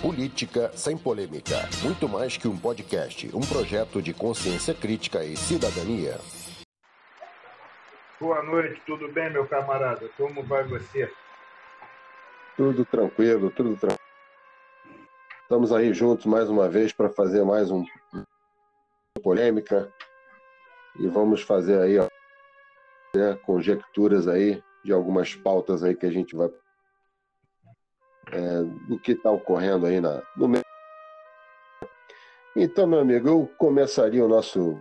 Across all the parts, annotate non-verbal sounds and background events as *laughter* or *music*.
Política sem polêmica. Muito mais que um podcast. Um projeto de consciência crítica e cidadania. Boa noite, tudo bem, meu camarada? Como vai você? Tudo tranquilo, tudo tranquilo. Estamos aí juntos mais uma vez para fazer mais um polêmica e vamos fazer aí ó, né, conjecturas aí de algumas pautas aí que a gente vai é, do que está ocorrendo aí na, no. Então, meu amigo, eu começaria o nosso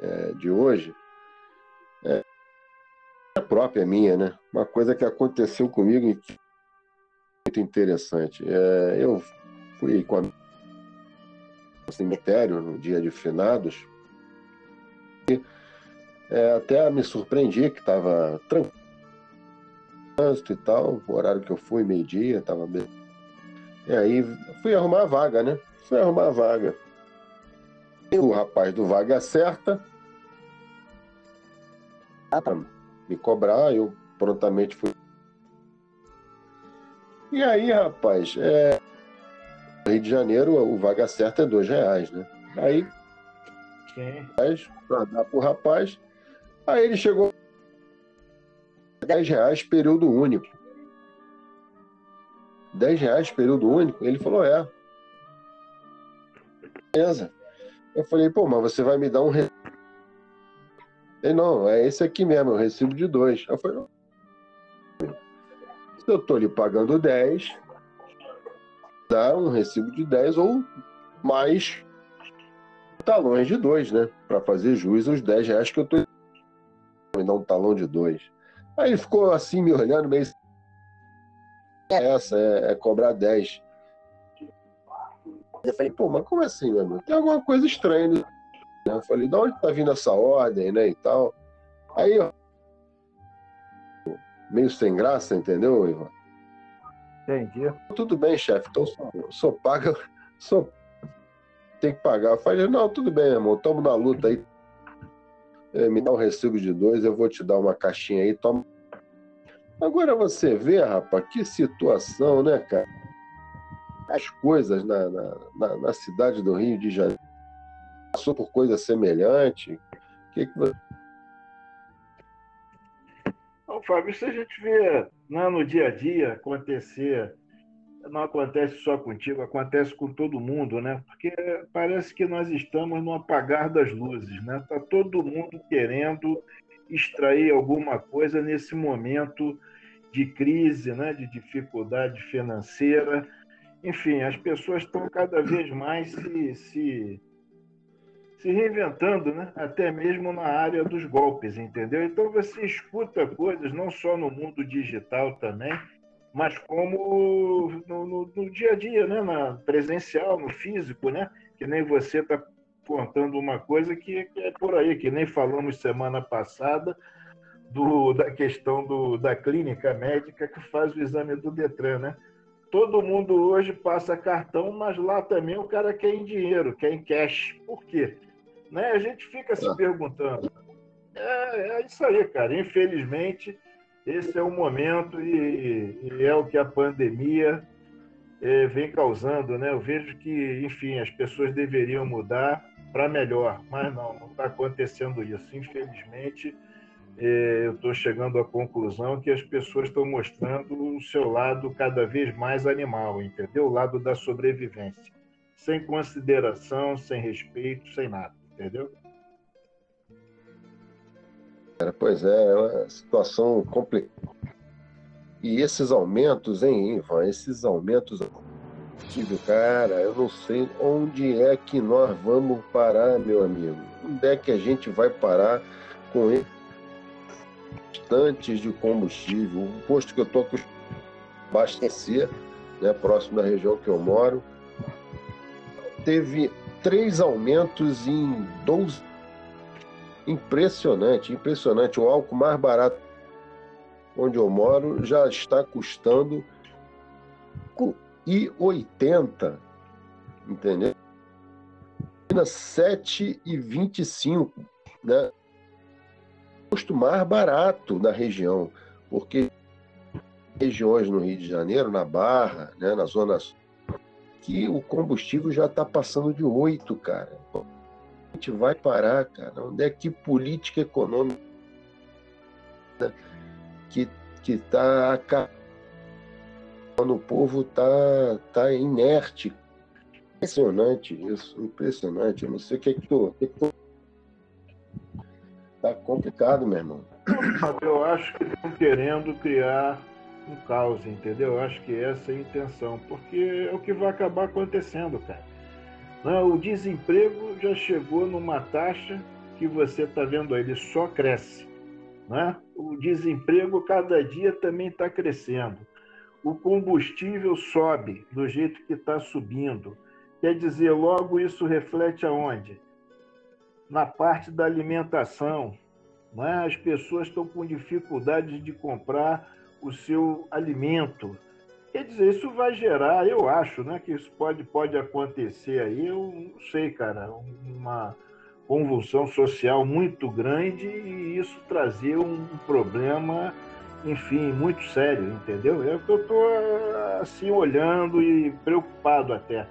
é, de hoje é, a própria minha, né? Uma coisa que aconteceu comigo muito interessante. É, eu fui com a no cemitério no dia de finados e é, até me surpreendi que estava tranquilo trânsito e tal, o horário que eu fui, meio-dia, tava bem. E aí fui arrumar a vaga, né? Fui arrumar a vaga. E o rapaz do Vaga Certa para me cobrar, eu prontamente fui. E aí, rapaz, é... Rio de Janeiro, o Vaga Certa é dois reais, né? Aí, para dar pro rapaz, aí ele chegou 10 reais período único. 10 reais período único? Ele falou, é. Beleza. Eu falei, pô, mas você vai me dar um. Ele, não, é esse aqui mesmo, é o recibo de dois. Eu falei, não. Se eu tô lhe pagando 10, dá um recibo de 10 ou mais talões de dois, né? Para fazer jus aos 10 reais que eu tô. Me dá um talão de dois. Aí ele ficou assim, me olhando, meio. É essa, é, é cobrar 10. Eu falei, pô, mas como assim, meu amigo? Tem alguma coisa estranha. Né? Eu falei, de onde tá vindo essa ordem, né, e tal. Aí, ó, meio sem graça, entendeu, Ivan? Entendi. Tudo bem, chefe, então só, só paga, só tem que pagar. Eu falei, não, tudo bem, irmão, estamos na luta aí. É, me dá um recibo de dois, eu vou te dar uma caixinha aí, toma. Agora você vê, rapaz, que situação, né, cara? As coisas na, na, na, na cidade do Rio de Janeiro passou por coisa semelhante. O que, que você. Bom, Fábio, isso a gente vê né, no dia a dia acontecer não acontece só contigo, acontece com todo mundo, né? Porque parece que nós estamos no apagar das luzes, né? Tá todo mundo querendo extrair alguma coisa nesse momento de crise, né? De dificuldade financeira. Enfim, as pessoas estão cada vez mais se, se, se reinventando, né? Até mesmo na área dos golpes, entendeu? Então você escuta coisas não só no mundo digital também mas como no, no, no, dia a dia, né? Na presencial, no físico, né? Que nem você está contando uma coisa que, que, é por aí, que nem falamos semana passada do, da questão do, da clínica médica que faz o exame do Detran, né? Todo mundo hoje passa cartão, mas lá também o cara quer em dinheiro, quer em cash. Por quê? Né? A gente fica se ah. perguntando. É, é isso aí, cara. Infelizmente, esse é o momento e, e é o que a pandemia é, vem causando, né? Eu vejo que, enfim, as pessoas deveriam mudar para melhor, mas não, não está acontecendo isso. Infelizmente, é, eu estou chegando à conclusão que as pessoas estão mostrando o seu lado cada vez mais animal, entendeu? O lado da sobrevivência, sem consideração, sem respeito, sem nada, entendeu? Pois é, é uma situação complicada. E esses aumentos, hein, Ivan? Esses aumentos. Cara, eu não sei onde é que nós vamos parar, meu amigo. Onde é que a gente vai parar com instantes de combustível? O posto que eu estou abastecer, né, próximo da região que eu moro, teve três aumentos em 12 Impressionante, impressionante. O álcool mais barato onde eu moro já está custando e 80, entendeu? 7,25, né? O custo mais barato da região, porque regiões no Rio de Janeiro, na Barra, né, na Zona que o combustível já está passando de 8, cara. A gente vai parar, cara. Onde é que política econômica que que está quando o povo está tá inerte. Impressionante isso, impressionante. Eu não sei o que é que tu, que é tu... Tá complicado, meu irmão. Eu acho que estão querendo criar um caos, entendeu? Eu acho que essa é a intenção, porque é o que vai acabar acontecendo, cara. Não, o desemprego já chegou numa taxa que você está vendo aí, ele só cresce. Né? O desemprego cada dia também está crescendo. O combustível sobe do jeito que está subindo. Quer dizer, logo isso reflete aonde? Na parte da alimentação. Né? As pessoas estão com dificuldade de comprar o seu alimento. Quer dizer, isso vai gerar, eu acho, né, que isso pode, pode acontecer aí, eu não sei, cara, uma, convulsão social muito grande e isso trazer um problema, enfim, muito sério, entendeu? É eu estou assim olhando e preocupado até,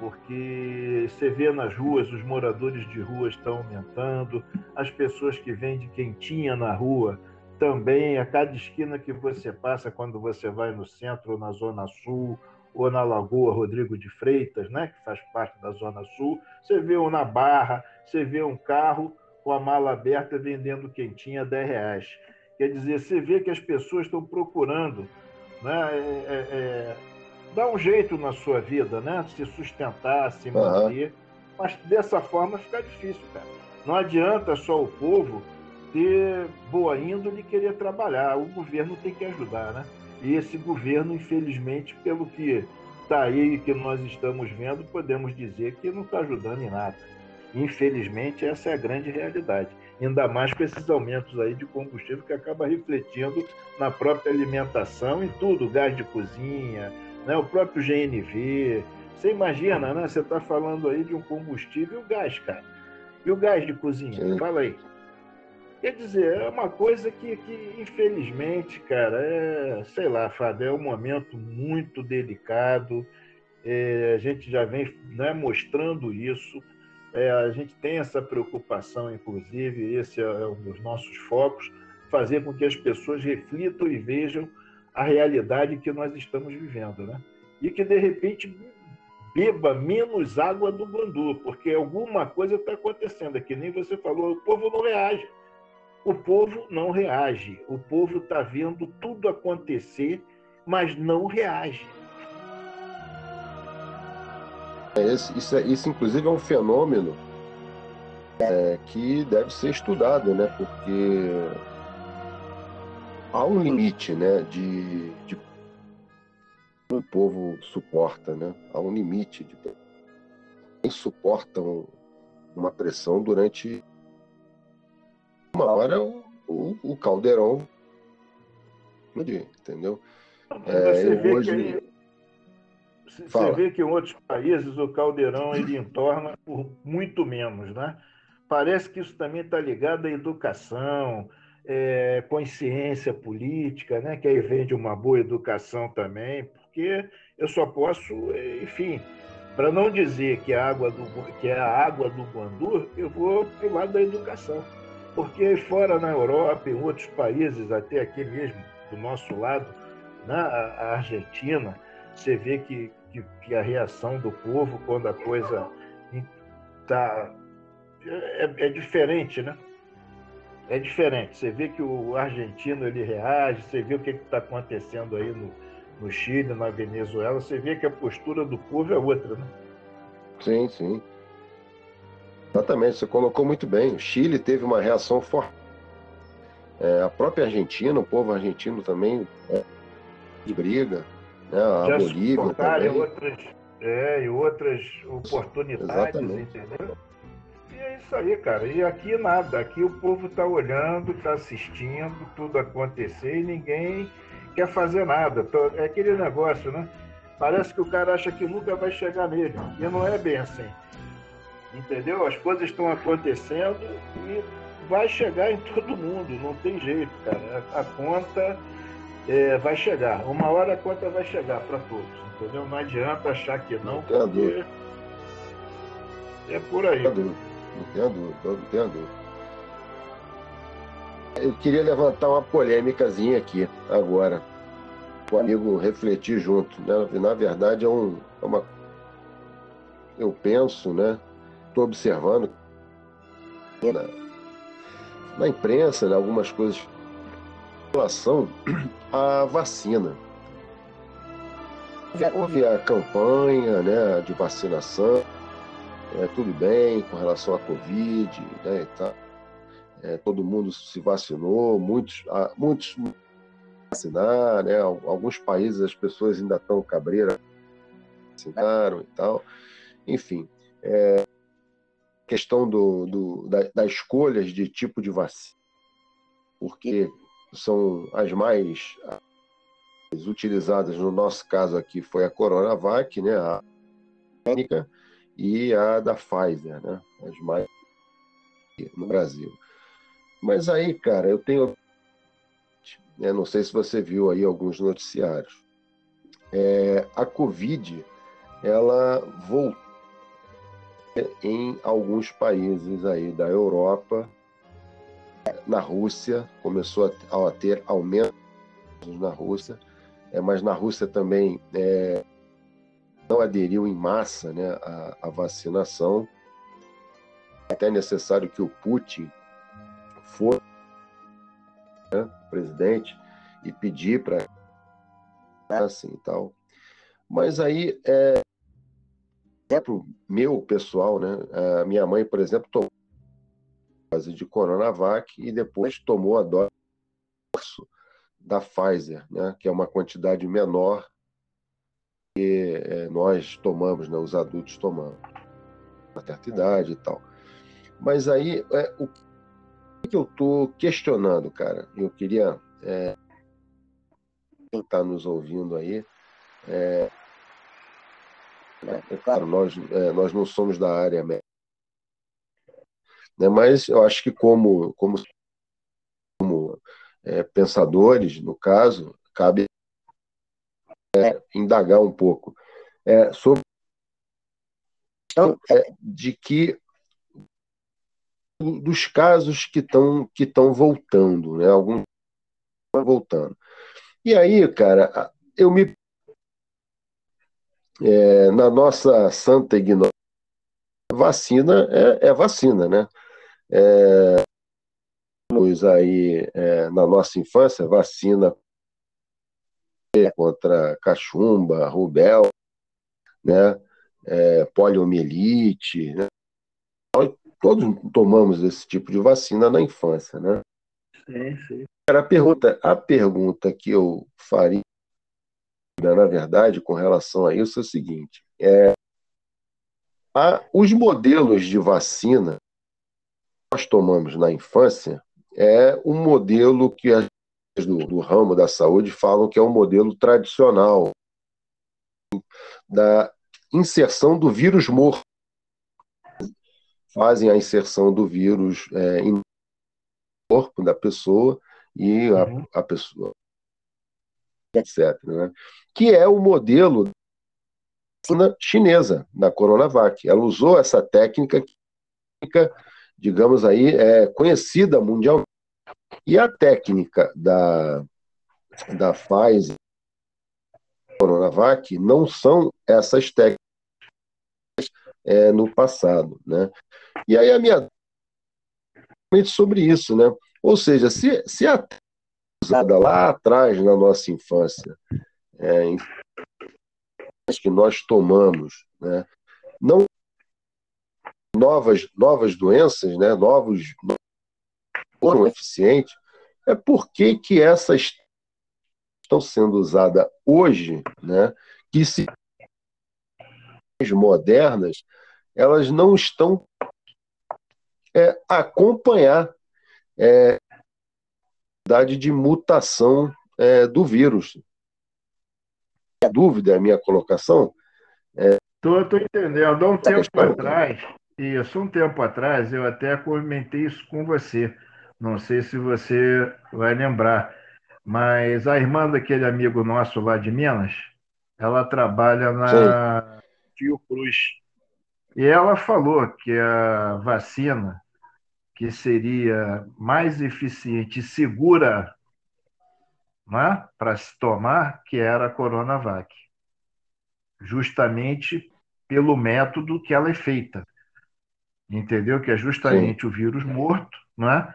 porque você vê nas ruas os moradores de rua estão aumentando, as pessoas que vendem quentinha na rua também, a cada esquina que você passa quando você vai no centro ou na zona sul ou na Lagoa Rodrigo de Freitas, né, que faz parte da Zona Sul, você vê um na Barra, você vê um carro com a mala aberta vendendo quentinha a 10 reais. Quer dizer, você vê que as pessoas estão procurando né, é, é, é, dar um jeito na sua vida, né, se sustentar, se manter, uhum. mas dessa forma fica difícil, cara. Não adianta só o povo ter boa índole e querer trabalhar, o governo tem que ajudar, né? E esse governo, infelizmente, pelo que está aí e que nós estamos vendo, podemos dizer que não está ajudando em nada. Infelizmente, essa é a grande realidade. Ainda mais com esses aumentos aí de combustível que acaba refletindo na própria alimentação, em tudo, gás de cozinha, né? o próprio GNV. Você imagina, né? Você está falando aí de um combustível e o gás, cara. E o gás de cozinha? Sim. Fala aí. Quer dizer, é uma coisa que, que infelizmente, cara, é, sei lá, Fábio, é um momento muito delicado. É, a gente já vem né, mostrando isso. É, a gente tem essa preocupação, inclusive, esse é, é um dos nossos focos, fazer com que as pessoas reflitam e vejam a realidade que nós estamos vivendo, né? E que, de repente, beba menos água do Bandu, porque alguma coisa está acontecendo. É que nem você falou, o povo não reage. O povo não reage. O povo está vendo tudo acontecer, mas não reage. Isso, isso, isso inclusive, é um fenômeno é, que deve ser estudado, né? Porque há um limite, né? De, de o povo suporta, né? Há um limite de quem suportam uma pressão durante uma hora o, o, o caldeirão entendeu? É, você, vê hoje... que, você vê que em outros países o caldeirão ele entorna por muito menos, né? Parece que isso também está ligado à educação, é, consciência política, né? Que aí vem de uma boa educação também, porque eu só posso, enfim, para não dizer que, a água do, que é a água do Guandu, eu vou para o lado da educação. Porque fora na Europa, em outros países, até aqui mesmo do nosso lado, na Argentina, você vê que, que, que, a reação do povo quando a coisa está. É, é, diferente, né? É diferente. Você vê que o argentino ele reage, você vê o que está acontecendo aí no, no Chile, na Venezuela, você vê que a postura do povo é outra, né? Sim, sim. Exatamente, você colocou muito bem. O Chile teve uma reação forte. É, a própria Argentina, o povo argentino também é, briga, né? a Já Bolívia também. Outras, é, e outras oportunidades, Exatamente. entendeu? E é isso aí, cara. E aqui nada. Aqui o povo está olhando, está assistindo tudo acontecer e ninguém quer fazer nada. É aquele negócio, né? Parece que o cara acha que nunca vai chegar nele. E não é bem assim. Entendeu? As coisas estão acontecendo e vai chegar em todo mundo, não tem jeito, cara. A, conta é, vai chegar. Uma hora a conta vai chegar para todos, entendeu? Não adianta achar que não, não porque é por aí. Não tenho dúvida, não tenho dúvida. Eu queria levantar uma polêmicazinha aqui agora, o amigo refletir junto. Né? Na verdade, é, um, é uma. Eu penso, né? Estou observando na, na imprensa, né, algumas coisas em relação à vacina. Houve a campanha né, de vacinação, é, tudo bem com relação à Covid, né, tal. É, todo mundo se vacinou, muitos, muitos vacinar, né? Alguns países as pessoas ainda estão cabreiras, vacinaram e tal. Enfim, é, questão do, do, da, das escolhas de tipo de vacina, porque são as mais utilizadas, no nosso caso aqui, foi a Coronavac, né? A técnica e a da Pfizer, né? As mais no Brasil. Mas aí, cara, eu tenho. Eu não sei se você viu aí alguns noticiários. É, a Covid, ela voltou em alguns países aí da Europa, na Rússia, começou a, ter aumento na Rússia, é, mas na Rússia também é, não aderiu em massa né, à, à vacinação. É até necessário que o Putin for né, presidente e pedir para assim tal. Mas aí é, é para o meu pessoal, né? A minha mãe, por exemplo, tomou dose de Coronavac e depois tomou a dose da Pfizer, né? Que é uma quantidade menor que é, nós tomamos, né? Os adultos tomamos, na certa idade e tal. Mas aí é, o que eu estou questionando, cara? Eu queria. É, quem está nos ouvindo aí. É, é claro, nós, é, nós não somos da área médica. Né, mas eu acho que, como, como, como é, pensadores, no caso, cabe é, indagar um pouco é, sobre então, de que dos casos que estão que estão voltando, né? Alguns voltando. E aí, cara, eu me é, na nossa santa ignorância, vacina é, é vacina, né? É, aí é, na nossa infância vacina contra cachumba, rubéola, né? É, poliomielite, né? Todos tomamos esse tipo de vacina na infância, né? Sim, sim. A pergunta, a pergunta que eu faria, na verdade, com relação a isso é o seguinte: é, a, os modelos de vacina que nós tomamos na infância é um modelo que as do, do ramo da saúde falam que é um modelo tradicional da inserção do vírus morto fazem a inserção do vírus é, no corpo da pessoa e a, uhum. a pessoa, etc. Né? Que é o modelo da chinesa, da Coronavac. Ela usou essa técnica, digamos aí, é, conhecida mundialmente. E a técnica da, da Pfizer, Coronavac, não são essas técnicas é, no passado, né? E aí a minha sobre isso, né? Ou seja, se, se a usada lá atrás na nossa infância, é, que nós tomamos, né? Não novas novas doenças, né? Novos foram eficientes, é por que que essas estão sendo usadas hoje, né? Que se modernas elas não estão é, acompanhar é, a de mutação é, do vírus. A dúvida é a minha colocação? Estou é, entendendo. Há um tempo questão, atrás, isso, um tempo atrás, eu até comentei isso com você. Não sei se você vai lembrar. mas a irmã daquele amigo nosso lá de Minas, ela trabalha na Fiocruz. E ela falou que a vacina que seria mais eficiente e segura né, para se tomar, que era a Coronavac. Justamente pelo método que ela é feita. Entendeu? Que é justamente Sim. o vírus morto, né?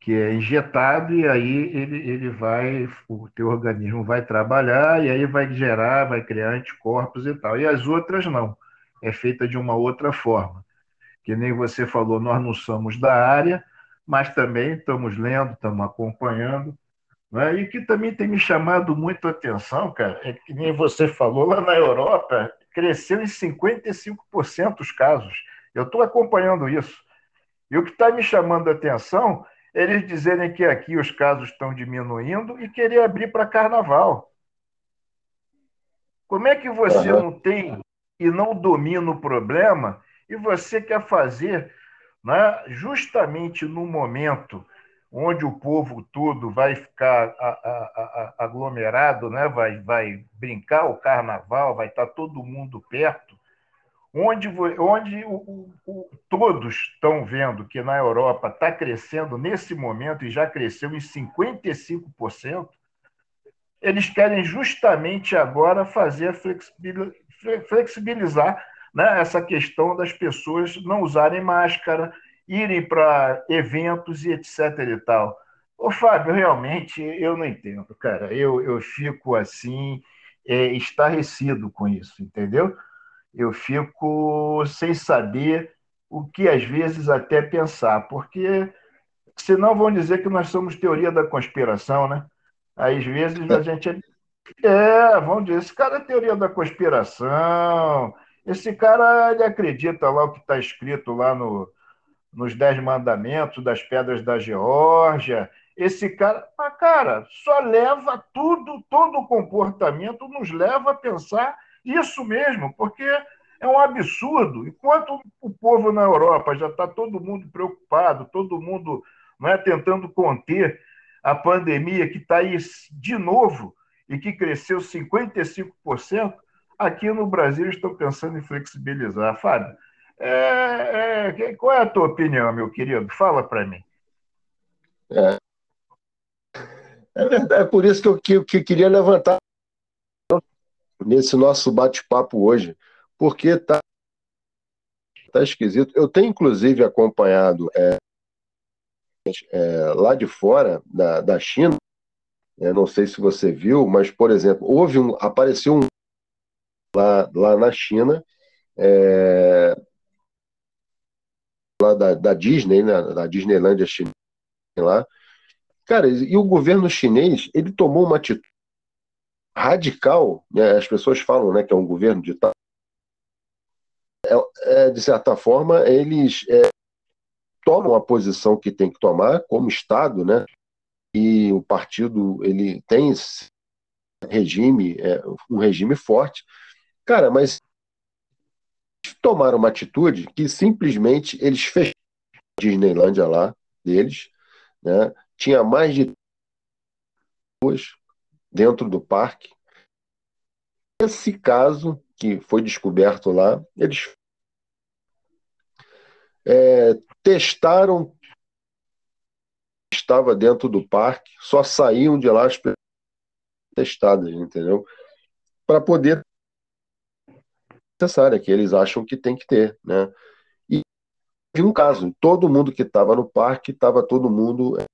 que é injetado e aí ele, ele vai, o teu organismo vai trabalhar e aí vai gerar, vai criar anticorpos e tal. E as outras não, é feita de uma outra forma. Que nem você falou, nós não somos da área, mas também estamos lendo, estamos acompanhando. Né? E que também tem me chamado muito a atenção, cara, é que nem você falou, lá na Europa cresceu em 55% os casos. Eu estou acompanhando isso. E o que está me chamando a atenção eles dizerem que aqui os casos estão diminuindo e querer abrir para carnaval. Como é que você uhum. não tem e não domina o problema e você quer fazer né, justamente no momento onde o povo todo vai ficar aglomerado, né, vai, vai brincar o carnaval, vai estar todo mundo perto, onde, onde o, o, todos estão vendo que na Europa está crescendo nesse momento e já cresceu em 55%, eles querem justamente agora fazer flexibilizar né, essa questão das pessoas não usarem máscara, irem para eventos e etc. e tal. Ô, Fábio, realmente eu não entendo, cara. Eu, eu fico assim, é, estarrecido com isso, entendeu? eu fico sem saber o que às vezes até pensar, porque senão vão dizer que nós somos teoria da conspiração, né? Às vezes a gente é, é vão dizer, esse cara é teoria da conspiração, esse cara ele acredita lá o que está escrito lá no, nos Dez Mandamentos das Pedras da Geórgia, esse cara, mas cara, só leva tudo, todo o comportamento nos leva a pensar isso mesmo, porque é um absurdo. Enquanto o povo na Europa já está todo mundo preocupado, todo mundo não é, tentando conter a pandemia que está aí de novo e que cresceu 55%, aqui no Brasil estão pensando em flexibilizar. Fábio, é, é, qual é a tua opinião, meu querido? Fala para mim. É, é verdade, é por isso que eu, que, que queria levantar nesse nosso bate-papo hoje, porque tá, tá esquisito. Eu tenho, inclusive, acompanhado é, é, lá de fora, da, da China, é, não sei se você viu, mas, por exemplo, houve um, apareceu um lá, lá na China, é, lá da, da Disney, né, da Disneylandia chinesa lá, cara, e o governo chinês, ele tomou uma atitude radical, né, as pessoas falam né, que é um governo de é, é, de certa forma, eles é, tomam a posição que tem que tomar como Estado, né? E o partido ele tem regime, é, um regime forte. Cara, mas tomaram uma atitude que simplesmente eles fecharam a Disneylândia lá deles, né? Tinha mais de duas dentro do parque. Esse caso que foi descoberto lá, eles é, testaram estava dentro do parque, só saíam de lá as testadas, entendeu? Para poder necessária que eles acham que tem que ter, né? E um caso, todo mundo que estava no parque estava todo mundo é,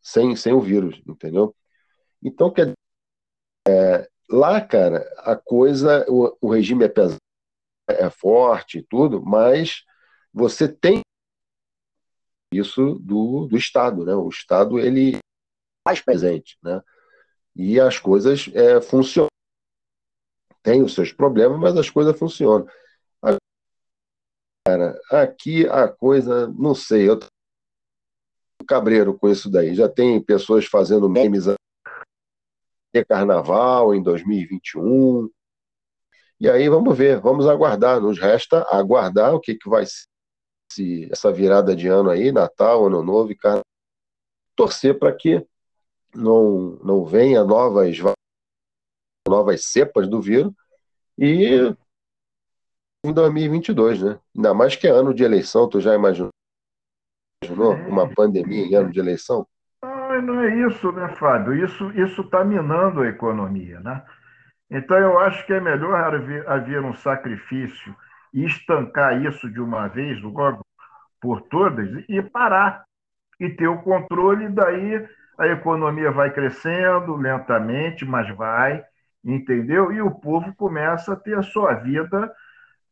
sem sem o vírus, entendeu? Então, quer é, lá, cara, a coisa, o, o regime é pesado, é forte e tudo, mas você tem isso do, do Estado, né? O Estado, ele é mais presente, né? E as coisas é, funcionam. Tem os seus problemas, mas as coisas funcionam. Cara, aqui a coisa, não sei, eu cabreiro com isso daí. Já tem pessoas fazendo memes ter carnaval em 2021. E aí vamos ver, vamos aguardar. Nos resta aguardar o que, que vai ser essa virada de ano aí, Natal, Ano Novo e Carnaval. Torcer para que não, não venha novas, novas cepas do vírus e em 2022, né? Ainda mais que é ano de eleição, tu já imaginou, imaginou uma pandemia em ano de eleição? Não, não é isso, né, Fábio? Isso isso está minando a economia, né? Então eu acho que é melhor haver, haver um sacrifício e estancar isso de uma vez, logo por todas, e parar e ter o controle, daí a economia vai crescendo lentamente, mas vai, entendeu? E o povo começa a ter a sua vida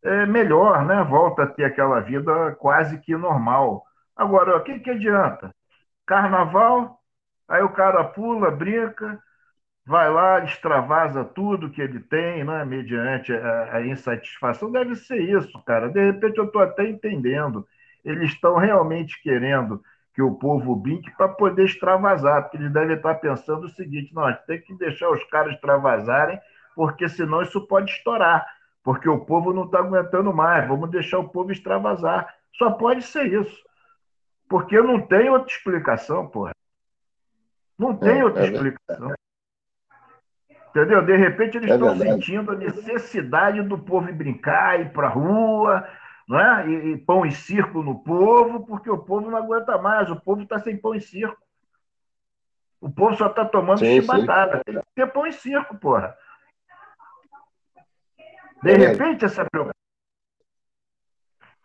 é, melhor, né? Volta a ter aquela vida quase que normal. Agora, o que, que adianta? Carnaval, aí o cara pula, brinca, vai lá, extravasa tudo que ele tem, né? mediante a, a insatisfação. Deve ser isso, cara. De repente eu estou até entendendo. Eles estão realmente querendo que o povo brinque para poder extravasar, porque eles devem estar pensando o seguinte: nós tem que deixar os caras extravasarem, porque senão isso pode estourar, porque o povo não está aguentando mais, vamos deixar o povo extravasar. Só pode ser isso. Porque não tem outra explicação, porra. Não tem é, outra é explicação. Entendeu? De repente eles é estão sentindo a necessidade do povo brincar, ir para a rua, né? E, e, pão e circo no povo, porque o povo não aguenta mais, o povo está sem pão e circo. O povo só está tomando sim, chibatada. Sim. Tem que ter pão e circo, porra. De é repente, essa preocupação.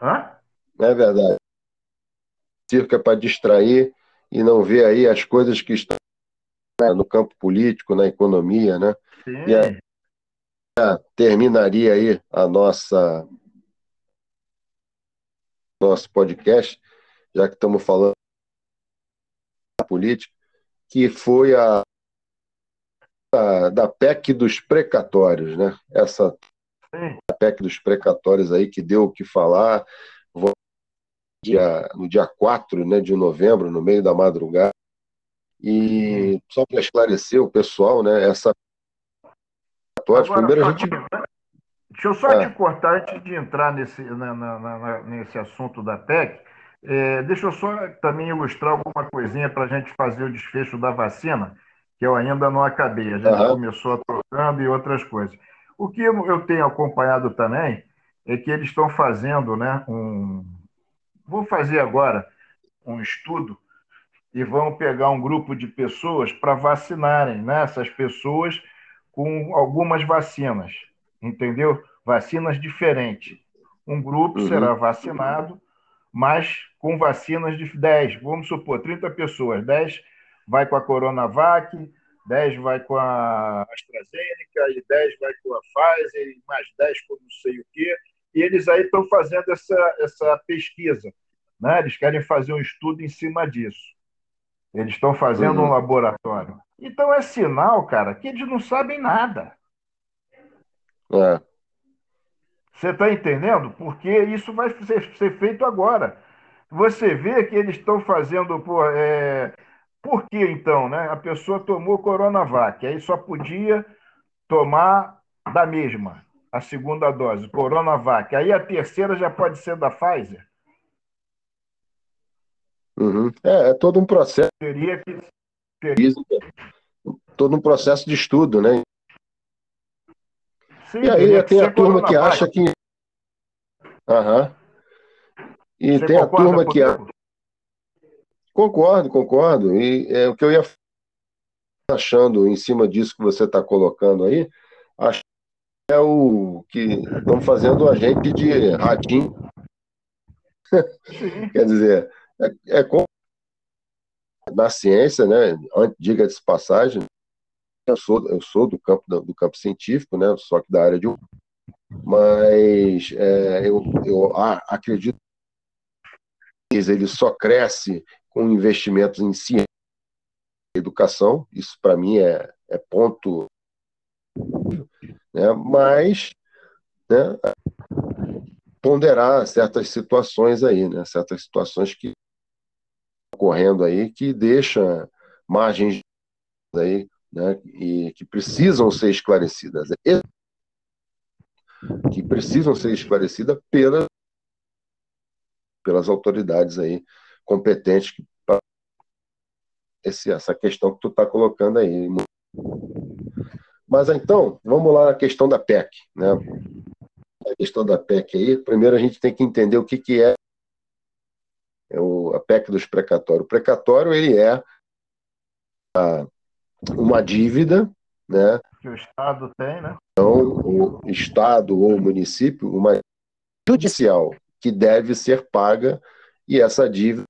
Hã? É verdade. Circo é para distrair e não ver aí as coisas que estão no campo político, na economia, né? Sim. E aí, terminaria aí a nossa nosso podcast, já que estamos falando da política, que foi a, a da PEC dos precatórios, né? Essa a PEC dos precatórios aí que deu o que falar dia, no dia 4 né, de novembro, no meio da madrugada. E só para esclarecer o pessoal, né, essa Agora, primeiro a gente Deixa eu só é. te cortar antes de entrar nesse, na, na, na, nesse assunto da PEC. É, deixa eu só também ilustrar alguma coisinha para a gente fazer o desfecho da vacina, que eu ainda não acabei. A gente uhum. começou a trocando e outras coisas. O que eu tenho acompanhado também é que eles estão fazendo né, um. Vou fazer agora um estudo e vão pegar um grupo de pessoas para vacinarem né, essas pessoas com algumas vacinas entendeu? Vacinas diferentes. Um grupo uhum. será vacinado, mas com vacinas de 10, vamos supor, 30 pessoas, 10 vai com a Coronavac, 10 vai com a AstraZeneca, e 10 vai com a Pfizer, e mais 10 com não sei o quê. E eles aí estão fazendo essa, essa pesquisa. Né? Eles querem fazer um estudo em cima disso. Eles estão fazendo uhum. um laboratório. Então é sinal, cara, que eles não sabem nada. É. Você está entendendo? Porque isso vai ser, ser, feito agora. Você vê que eles estão fazendo. Por, é... por que então? Né? A pessoa tomou Coronavac, aí só podia tomar da mesma, a segunda dose, Coronavac. Aí a terceira já pode ser da Pfizer. Uhum. É, é, todo um processo. Teria que. Teria... Todo um processo de estudo, né? Sim, e aí tem a turma que acha que. Aham. E Você tem a turma que. acha. Concordo, concordo. E é o que eu ia achando em cima disso que você está colocando aí, acho que é o que estão fazendo a gente de ratinho. *laughs* Quer dizer, é, é como na ciência, né? Diga-se passagem, eu sou, eu sou do campo do campo científico, né? Só que da área de mas é, eu, eu acredito que ele só cresce com investimentos em ciência e educação. Isso para mim é, é ponto, né? Mas né, ponderar certas situações aí, né? Certas situações que ocorrendo aí que deixa margens aí né, e que precisam ser esclarecidas. Que precisam ser esclarecidas pela, pelas autoridades aí competentes esse, essa questão que tu está colocando aí. Mas então, vamos lá na questão da PEC. Né? A questão da PEC aí, primeiro a gente tem que entender o que, que é, é o, a PEC dos precatórios. O precatório ele é a, uma dívida né? que o Estado tem, né? Então, o Estado ou o município, uma judicial que deve ser paga e essa dívida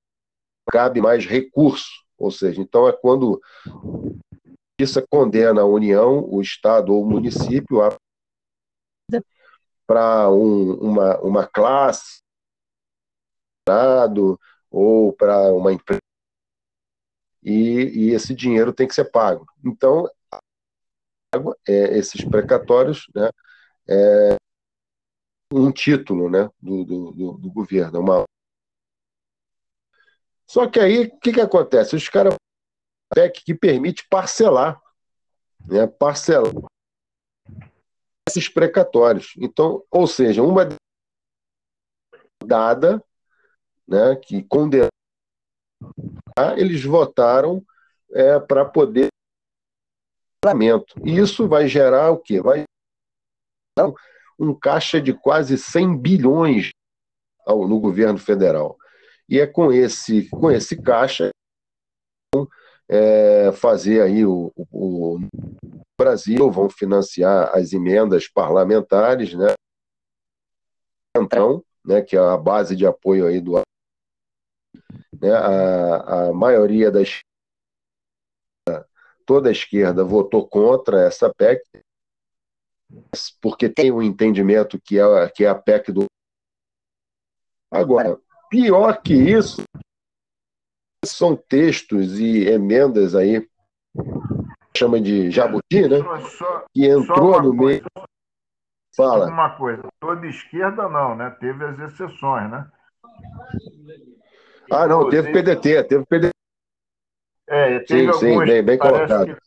cabe mais recurso, ou seja, então é quando isso condena a União, o Estado ou o município para um, uma, uma classe ou para uma empresa e, e, esse dinheiro tem que ser pago. Então, é, esses precatórios, né, é um título, né, do, do, do, governo, uma só que aí, o que, que acontece? Os caras PEC que permite parcelar, né, parcelar esses precatórios. Então, ou seja, uma dada, né, que condenou, eles votaram é, para poder e isso vai gerar o quê? Vai gerar um caixa de quase 100 bilhões no governo federal. E é com esse, com esse caixa é, fazer aí o, o, o, Brasil, vão financiar as emendas parlamentares, né? Então, né, que é a base de apoio aí do né, a, a maioria das toda a esquerda votou contra essa PEC, porque tem um entendimento que é, que é a PEC do. Agora, pior que isso, são textos e emendas aí, chama de jabuti, né? Que entrou no meio. Fala. Uma coisa, toda esquerda não, né? Teve as exceções, né? Ah, não, teve PDT, teve PDT. É, teve sim, alguns, sim, bem, bem colocado.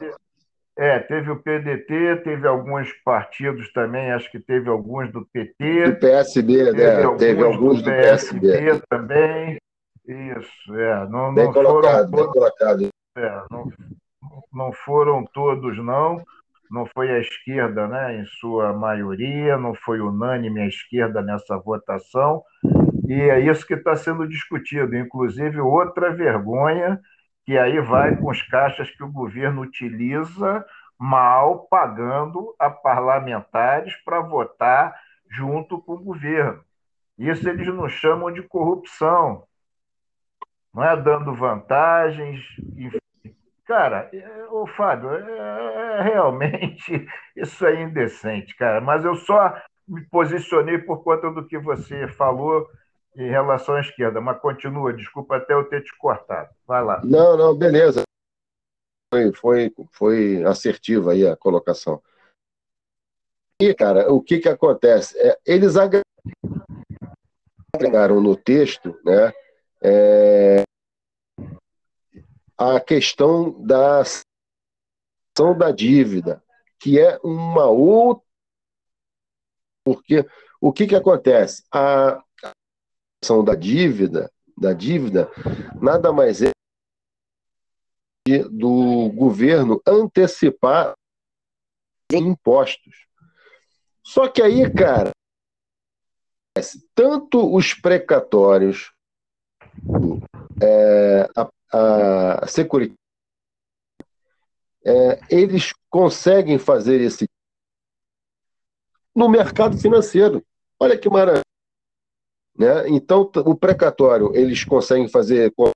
é, teve o PDT, teve alguns partidos também, acho que teve alguns do PT. Do PSB, teve, né? Alguns teve alguns do, do PSB, PSB. também. Isso, é. Não, bem não colocado, foram bem colocado. É, não, não foram todos, não. Não foi a esquerda, né, em sua maioria, não foi unânime a esquerda nessa votação, e é isso que está sendo discutido. Inclusive, outra vergonha que aí vai com os caixas que o governo utiliza mal, pagando a parlamentares para votar junto com o governo. Isso eles não chamam de corrupção, não é dando vantagens. Enfim. Cara, o Fábio, é, é, realmente *laughs* isso é indecente, cara. Mas eu só me posicionei por conta do que você falou em relação à esquerda, mas continua, desculpa até eu ter te cortado. Vai lá. Não, não, beleza. Foi, foi, foi assertiva aí a colocação. E, cara, o que que acontece? É, eles agregaram no texto, né, é, a questão da da dívida, que é uma outra porque o que que acontece? A, da dívida, da dívida, nada mais é do governo antecipar impostos. Só que aí, cara, tanto os precatórios, é, a, a é, eles conseguem fazer esse no mercado financeiro. Olha que maravilha. Né? Então, o precatório eles conseguem fazer com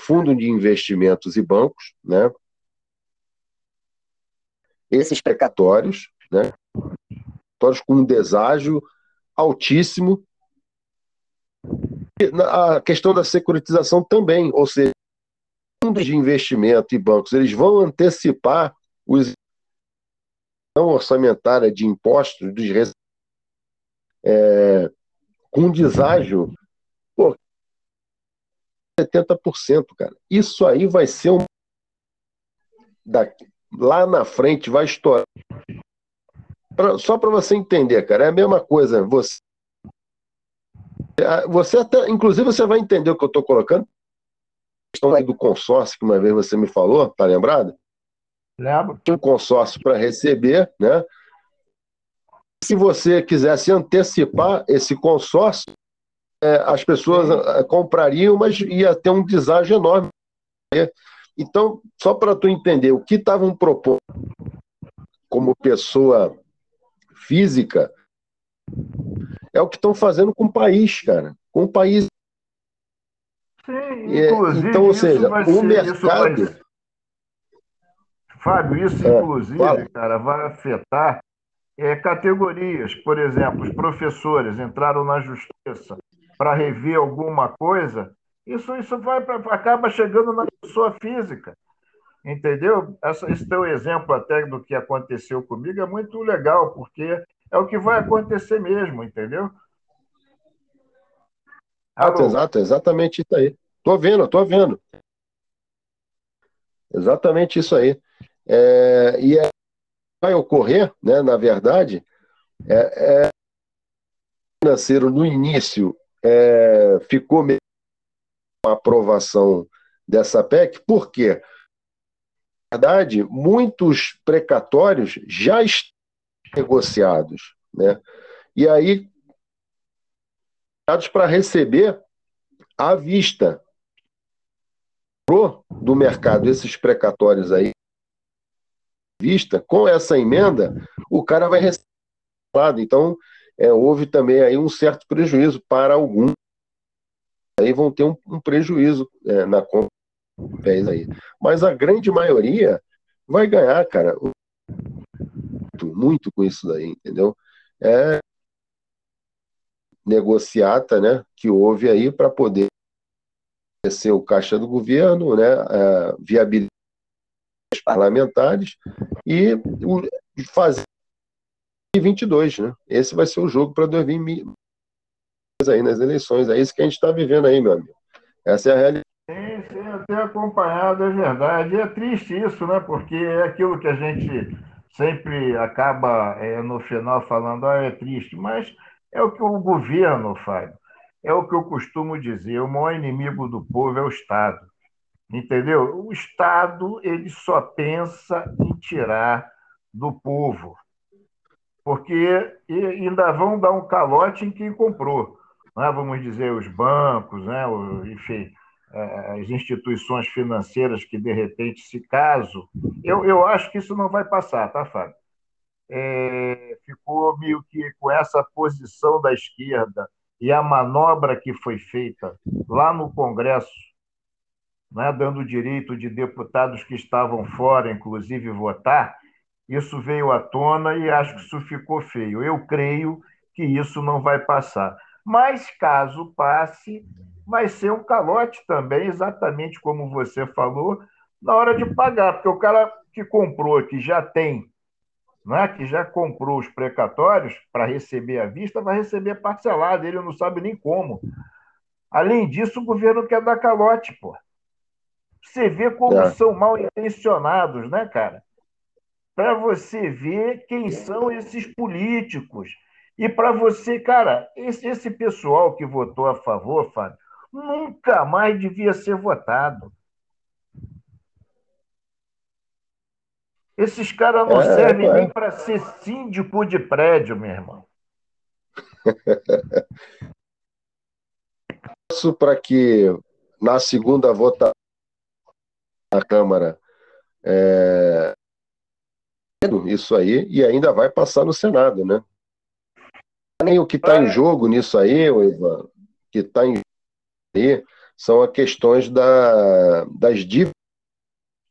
fundo de investimentos e bancos, né? Esses precatórios, né? Precatórios com um deságio altíssimo. E a questão da securitização também, ou seja, fundos de investimento e bancos, eles vão antecipar os orçamentária de impostos dos é, com deságio, pô, 70%, cara. Isso aí vai ser um. Daqui, lá na frente vai estourar. Pra, só para você entender, cara, é a mesma coisa. Você, você até, inclusive, você vai entender o que eu estou colocando. questão aí do consórcio que uma vez você me falou, tá lembrado? Lembro. Um consórcio para receber, né? Se você quisesse antecipar esse consórcio, é, as pessoas é, comprariam, mas ia ter um deságio enorme. Então, só para tu entender, o que estavam propondo como pessoa física é o que estão fazendo com o país, cara. Com o país. Sim, é, inclusive. então, ou seja, o ser, mercado. Fábio, isso, é, inclusive, cara, vai afetar é, categorias. Por exemplo, os professores entraram na justiça para rever alguma coisa, isso, isso vai pra, acaba chegando na pessoa física. Entendeu? Essa, esse teu exemplo até do que aconteceu comigo é muito legal, porque é o que vai acontecer mesmo, entendeu? Exato, exato, exatamente isso aí. Tô vendo, tô vendo. Exatamente isso aí. É, e é, vai ocorrer, né, na verdade, é, é financeiro no início é, ficou meio a aprovação dessa PEC, por quê? Na verdade, muitos precatórios já estão negociados, né? E aí, para receber à vista do mercado esses precatórios aí vista com essa emenda o cara vai receber então é, houve também aí um certo prejuízo para alguns. Aí vão ter um, um prejuízo é, na compra aí. Mas a grande maioria vai ganhar cara muito, muito com isso daí, entendeu? É negociata, né, que houve aí para poder ser o caixa do governo, né, é, viabilizar os parlamentares e fazer 2022, né? Esse vai ser o jogo para 2022 aí nas eleições. É isso que a gente está vivendo aí, meu amigo. Essa é a realidade. Sim, sim, tenho acompanhado, é verdade. É triste isso, né? Porque é aquilo que a gente sempre acaba é, no final falando, ah, é triste, mas é o que o governo faz. É o que eu costumo dizer, o maior inimigo do povo é o Estado. Entendeu? O Estado ele só pensa em tirar do povo. Porque ainda vão dar um calote em quem comprou. Né? Vamos dizer, os bancos, né? Enfim, é, as instituições financeiras que, de repente, se caso. Eu, eu acho que isso não vai passar, tá, Fábio? É, ficou meio que com essa posição da esquerda e a manobra que foi feita lá no Congresso, né, dando direito de deputados que estavam fora, inclusive, votar, isso veio à tona e acho que isso ficou feio. Eu creio que isso não vai passar. Mas, caso passe, vai ser um calote também, exatamente como você falou, na hora de pagar, porque o cara que comprou, que já tem, né, que já comprou os precatórios para receber à vista, vai receber parcelado, ele não sabe nem como. Além disso, o governo quer dar calote, pô. Você vê como é. são mal intencionados, né, cara? Para você ver quem são esses políticos. E para você, cara, esse, esse pessoal que votou a favor, Fábio, nunca mais devia ser votado. Esses caras não é, servem é. nem para ser síndico de prédio, meu irmão. *laughs* Isso para que na segunda votação da Câmara é, isso aí e ainda vai passar no Senado, né? Nem o que está em jogo nisso aí, Ivan, que está em aí são as questões da, das dívidas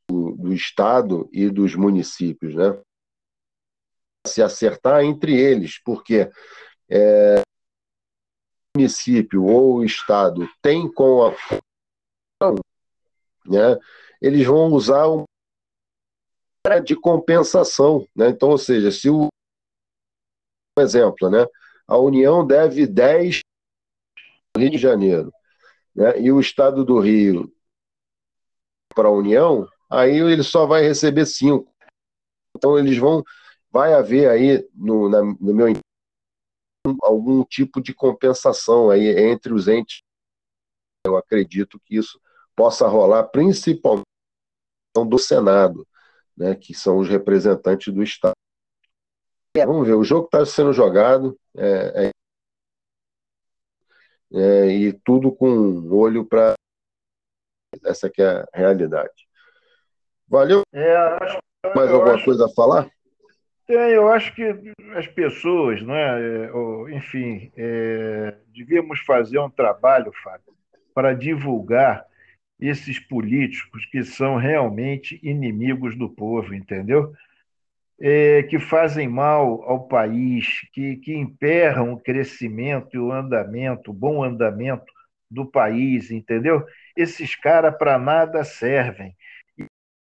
do, do, Estado e dos municípios, né? Se acertar entre eles, porque é, o município ou o Estado tem com a né, eles vão usar um de compensação, né? Então, ou seja, se o um exemplo, né? A União deve 10 no Rio de Janeiro né, e o Estado do Rio para a União, aí ele só vai receber cinco. Então eles vão, vai haver aí no, na, no meu algum tipo de compensação aí entre os entes. Eu acredito que isso possa rolar principalmente do Senado, né, que são os representantes do Estado. Vamos ver, o jogo está sendo jogado é, é, é, e tudo com olho para essa que é a realidade. Valeu? É, acho, Mais alguma acho, coisa a falar? Tem, eu acho que as pessoas, né, enfim, é, devíamos fazer um trabalho, Fábio, para divulgar esses políticos que são realmente inimigos do povo, entendeu? É, que fazem mal ao país, que, que emperram o crescimento e o andamento, o bom andamento do país, entendeu? Esses caras para nada servem. E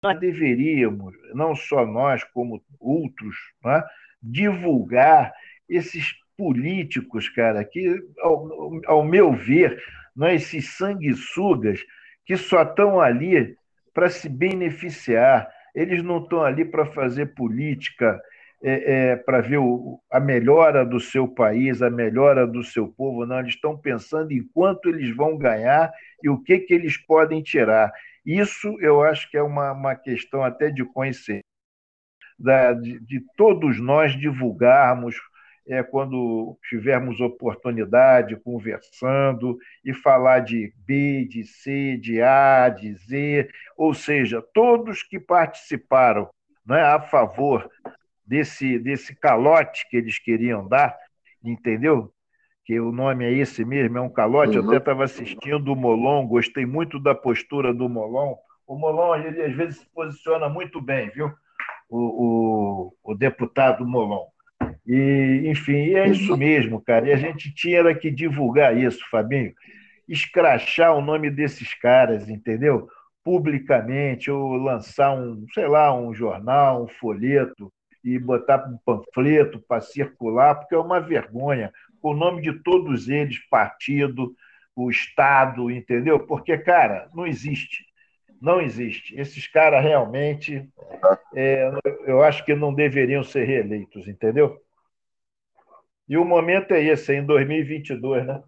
nós deveríamos, não só nós, como outros, né, divulgar esses políticos, cara, que, ao, ao meu ver, né, esses sanguessugas que só estão ali para se beneficiar. Eles não estão ali para fazer política, é, é, para ver o, a melhora do seu país, a melhora do seu povo, não. Eles estão pensando em quanto eles vão ganhar e o que, que eles podem tirar. Isso eu acho que é uma, uma questão até de conhecer, da, de, de todos nós divulgarmos é, quando tivermos oportunidade, conversando, e falar de B, de C, de A, de Z, ou seja, todos que participaram né, a favor desse, desse calote que eles queriam dar, entendeu? Que o nome é esse mesmo, é um calote. Uhum. Eu até estava assistindo o Molon, gostei muito da postura do Molon. O Molon, ele às vezes se posiciona muito bem, viu? O, o, o deputado Molon. E, enfim, é isso mesmo, cara. E a gente tinha que divulgar isso, Fabinho. Escrachar o nome desses caras, entendeu? Publicamente, ou lançar um, sei lá, um jornal, um folheto, e botar um panfleto para circular, porque é uma vergonha. O nome de todos eles, partido, o Estado, entendeu? Porque, cara, não existe. Não existe. Esses caras realmente, é, eu acho que não deveriam ser reeleitos, entendeu? E o momento é esse, em 2022, né?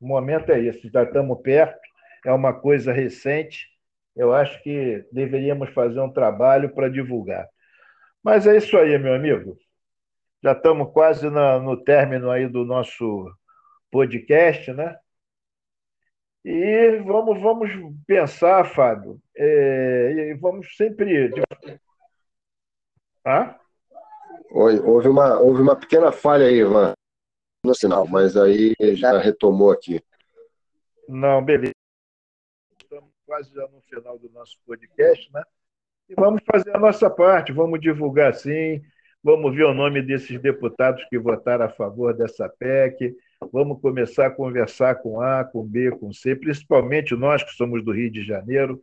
O momento é esse, já estamos perto, é uma coisa recente. Eu acho que deveríamos fazer um trabalho para divulgar. Mas é isso aí, meu amigo. Já estamos quase na, no término aí do nosso podcast, né? E vamos, vamos pensar, Fábio, é, vamos sempre. Ah? Houve uma, houve uma pequena falha aí, Ivan no sinal, mas aí já retomou aqui. Não, beleza. Estamos quase já no final do nosso podcast, né? E vamos fazer a nossa parte, vamos divulgar sim, vamos ver o nome desses deputados que votaram a favor dessa PEC, vamos começar a conversar com A, com B, com C, principalmente nós que somos do Rio de Janeiro,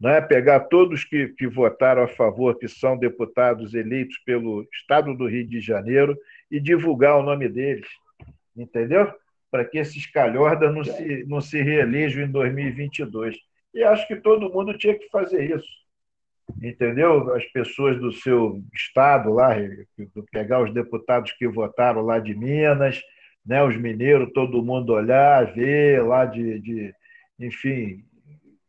né? pegar todos que, que votaram a favor, que são deputados eleitos pelo Estado do Rio de Janeiro, e divulgar o nome deles entendeu? Para que esses calhordas não se, não se reelejam em 2022. E acho que todo mundo tinha que fazer isso, entendeu? As pessoas do seu estado lá, pegar os deputados que votaram lá de Minas, né, os mineiros, todo mundo olhar, ver lá de, de enfim,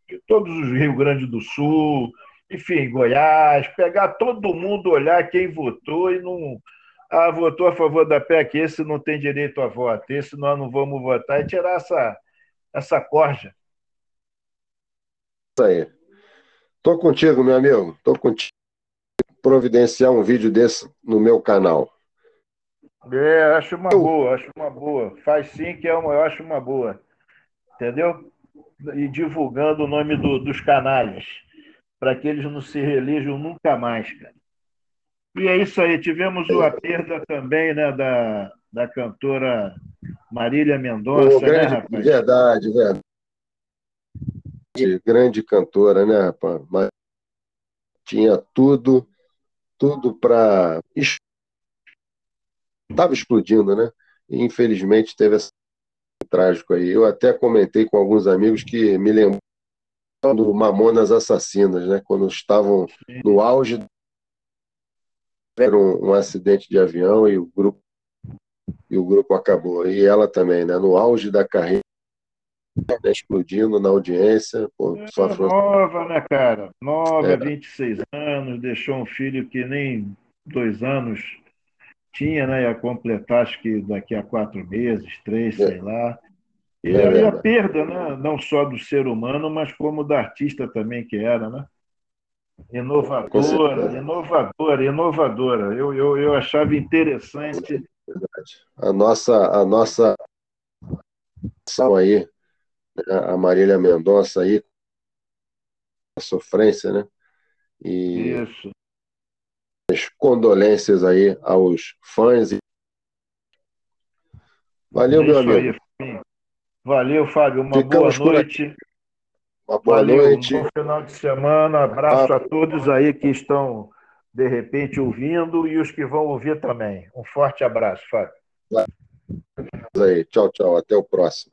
de todos os Rio Grande do Sul, enfim, Goiás, pegar todo mundo, olhar quem votou e não ah, votou a favor da PEC, esse não tem direito a voto, esse nós não vamos votar, e tirar essa, essa corja. Isso aí. Estou contigo, meu amigo. Estou contigo. Providenciar um vídeo desse no meu canal. É, acho uma boa, acho uma boa. Faz sim que é uma, eu acho uma boa. Entendeu? E divulgando o nome do, dos canalhas, para que eles não se reelijam nunca mais, cara. E é isso aí. Tivemos a perda também né, da, da cantora Marília Mendonça, né, rapaz? Verdade, verdade. Grande cantora, né, rapaz? Mas tinha tudo, tudo para. Estava explodindo, né? E, infelizmente teve esse trágico aí. Eu até comentei com alguns amigos que me lembram do Mamonas Assassinas, né? Quando estavam no auge um, um acidente de avião e o grupo e o grupo acabou. E ela também, né? No auge da carreira, né, explodindo na audiência. Pô, é, nova, né, cara? Nova, é. 26 anos, deixou um filho que nem dois anos tinha, né? Ia completar, acho que daqui a quatro meses, três, é. sei lá. E é aí a perda, né? Não só do ser humano, mas como da artista também que era, né? Inovadora, inovadora, inovadora. Eu, eu, eu achava interessante. A nossa, a nossa aí, a Marília Mendonça aí, a sofrência, né? E Isso. As condolências aí aos fãs. Valeu, meu amigo. Aí, Valeu, Fábio. Uma Ficamos boa noite. Uma boa Valeu, noite. Um bom final de semana. Abraço ah. a todos aí que estão, de repente, ouvindo e os que vão ouvir também. Um forte abraço, Fábio. Aí. Tchau, tchau. Até o próximo.